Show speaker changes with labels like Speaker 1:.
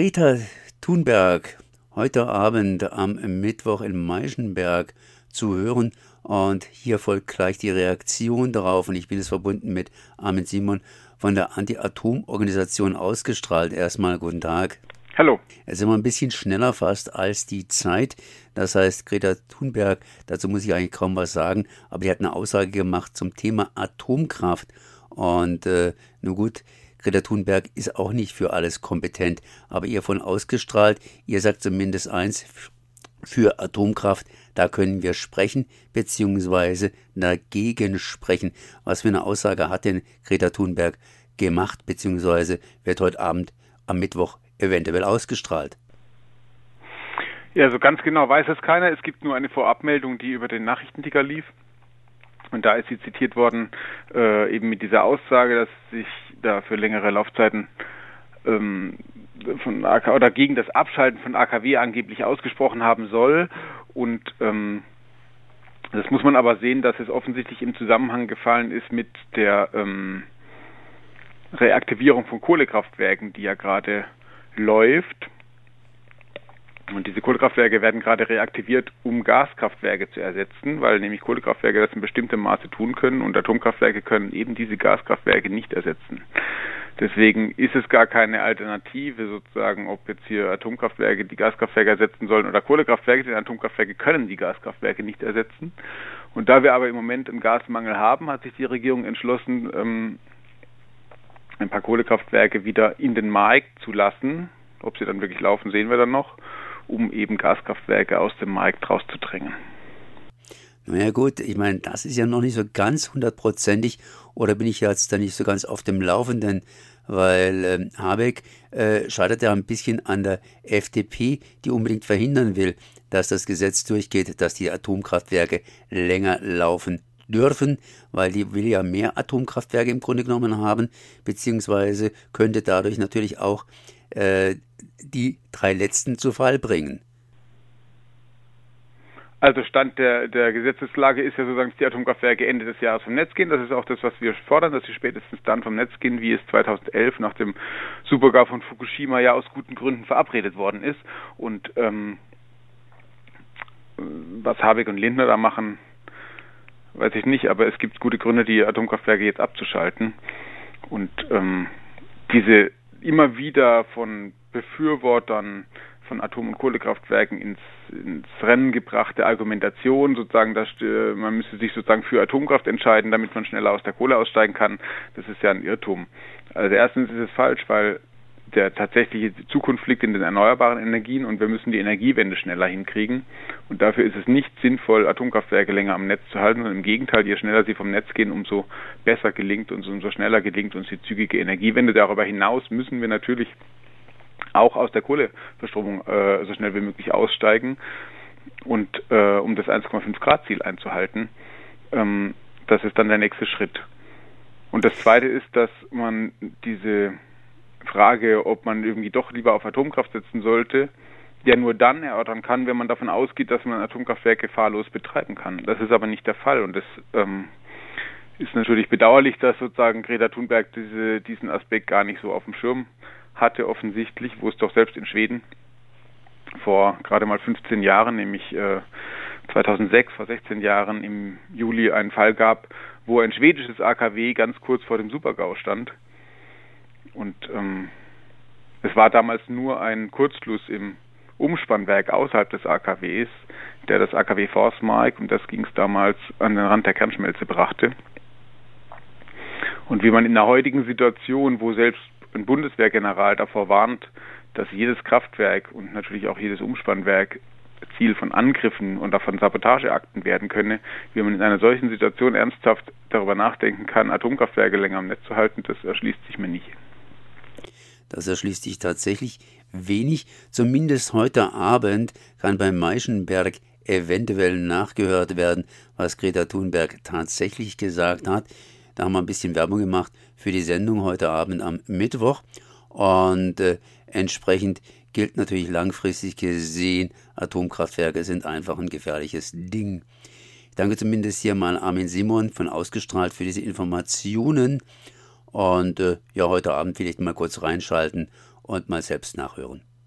Speaker 1: Greta Thunberg heute Abend am Mittwoch in Meischenberg zu hören. Und hier folgt gleich die Reaktion darauf. Und ich bin jetzt verbunden mit Armin Simon von der Anti-Atom-Organisation ausgestrahlt. Erstmal guten Tag.
Speaker 2: Hallo.
Speaker 1: Es ist immer ein bisschen schneller fast als die Zeit. Das heißt, Greta Thunberg, dazu muss ich eigentlich kaum was sagen, aber die hat eine Aussage gemacht zum Thema Atomkraft. Und äh, nun gut, Greta Thunberg ist auch nicht für alles kompetent, aber ihr von ausgestrahlt, ihr sagt zumindest eins, für Atomkraft, da können wir sprechen, beziehungsweise dagegen sprechen. Was für eine Aussage hat denn Greta Thunberg gemacht, beziehungsweise wird heute Abend am Mittwoch eventuell ausgestrahlt?
Speaker 2: Ja, so ganz genau weiß es keiner. Es gibt nur eine Vorabmeldung, die über den Nachrichtenticker lief. Und da ist sie zitiert worden, äh, eben mit dieser Aussage, dass sich da für längere Laufzeiten ähm, von AK oder gegen das Abschalten von AKW angeblich ausgesprochen haben soll. Und ähm, das muss man aber sehen, dass es offensichtlich im Zusammenhang gefallen ist mit der ähm, Reaktivierung von Kohlekraftwerken, die ja gerade läuft. Und diese Kohlekraftwerke werden gerade reaktiviert, um Gaskraftwerke zu ersetzen, weil nämlich Kohlekraftwerke das in bestimmtem Maße tun können und Atomkraftwerke können eben diese Gaskraftwerke nicht ersetzen. Deswegen ist es gar keine Alternative sozusagen, ob jetzt hier Atomkraftwerke die Gaskraftwerke ersetzen sollen oder Kohlekraftwerke, denn Atomkraftwerke können die Gaskraftwerke nicht ersetzen. Und da wir aber im Moment einen Gasmangel haben, hat sich die Regierung entschlossen, ähm, ein paar Kohlekraftwerke wieder in den Markt zu lassen. Ob sie dann wirklich laufen, sehen wir dann noch um eben Gaskraftwerke aus dem Markt rauszudrängen.
Speaker 1: Naja gut, ich meine, das ist ja noch nicht so ganz hundertprozentig oder bin ich jetzt da nicht so ganz auf dem Laufenden, weil äh, Habeck äh, scheitert ja ein bisschen an der FDP, die unbedingt verhindern will, dass das Gesetz durchgeht, dass die Atomkraftwerke länger laufen dürfen, weil die will ja mehr Atomkraftwerke im Grunde genommen haben, beziehungsweise könnte dadurch natürlich auch äh, die drei letzten zu Fall bringen.
Speaker 2: Also Stand der, der Gesetzeslage ist ja sozusagen, dass die Atomkraftwerke Ende des Jahres vom Netz gehen. Das ist auch das, was wir fordern, dass sie spätestens dann vom Netz gehen, wie es 2011 nach dem Supergau von Fukushima ja aus guten Gründen verabredet worden ist. Und ähm, was Habeck und Lindner da machen, weiß ich nicht, aber es gibt gute Gründe, die Atomkraftwerke jetzt abzuschalten. Und ähm, diese immer wieder von Befürwortern von Atom- und Kohlekraftwerken ins, ins Rennen gebrachte Argumentation, sozusagen, dass äh, man müsste sich sozusagen für Atomkraft entscheiden, damit man schneller aus der Kohle aussteigen kann, das ist ja ein Irrtum. Also erstens ist es falsch, weil der tatsächliche Zukunft liegt in den erneuerbaren Energien und wir müssen die Energiewende schneller hinkriegen. Und dafür ist es nicht sinnvoll, Atomkraftwerke länger am Netz zu halten, sondern im Gegenteil, je schneller sie vom Netz gehen, umso besser gelingt uns, umso schneller gelingt uns die zügige Energiewende. Darüber hinaus müssen wir natürlich auch aus der Kohleverstromung äh, so schnell wie möglich aussteigen und äh, um das 1,5 Grad Ziel einzuhalten. Ähm, das ist dann der nächste Schritt. Und das zweite ist, dass man diese Frage, ob man irgendwie doch lieber auf Atomkraft setzen sollte, ja nur dann erörtern kann, wenn man davon ausgeht, dass man Atomkraftwerke gefahrlos betreiben kann. Das ist aber nicht der Fall und das ähm, ist natürlich bedauerlich, dass sozusagen Greta Thunberg diese, diesen Aspekt gar nicht so auf dem Schirm hatte offensichtlich, wo es doch selbst in Schweden vor gerade mal 15 Jahren, nämlich äh, 2006, vor 16 Jahren im Juli einen Fall gab, wo ein schwedisches AKW ganz kurz vor dem Supergau stand und ähm, es war damals nur ein Kurzschluss im Umspannwerk außerhalb des AKWs, der das AKW Forsmark, und das ging es damals, an den Rand der Kernschmelze brachte. Und wie man in der heutigen Situation, wo selbst ein Bundeswehrgeneral davor warnt, dass jedes Kraftwerk und natürlich auch jedes Umspannwerk Ziel von Angriffen und davon Sabotageakten werden könne, wie man in einer solchen Situation ernsthaft darüber nachdenken kann, Atomkraftwerke länger am Netz zu halten, das erschließt sich mir nicht.
Speaker 1: Das erschließt sich tatsächlich wenig. Zumindest heute Abend kann beim Meischenberg eventuell nachgehört werden, was Greta Thunberg tatsächlich gesagt hat. Da haben wir ein bisschen Werbung gemacht für die Sendung heute Abend am Mittwoch. Und äh, entsprechend gilt natürlich langfristig gesehen, Atomkraftwerke sind einfach ein gefährliches Ding. Ich danke zumindest hier mal Armin Simon von Ausgestrahlt für diese Informationen. Und äh, ja, heute Abend vielleicht mal kurz reinschalten und mal selbst nachhören.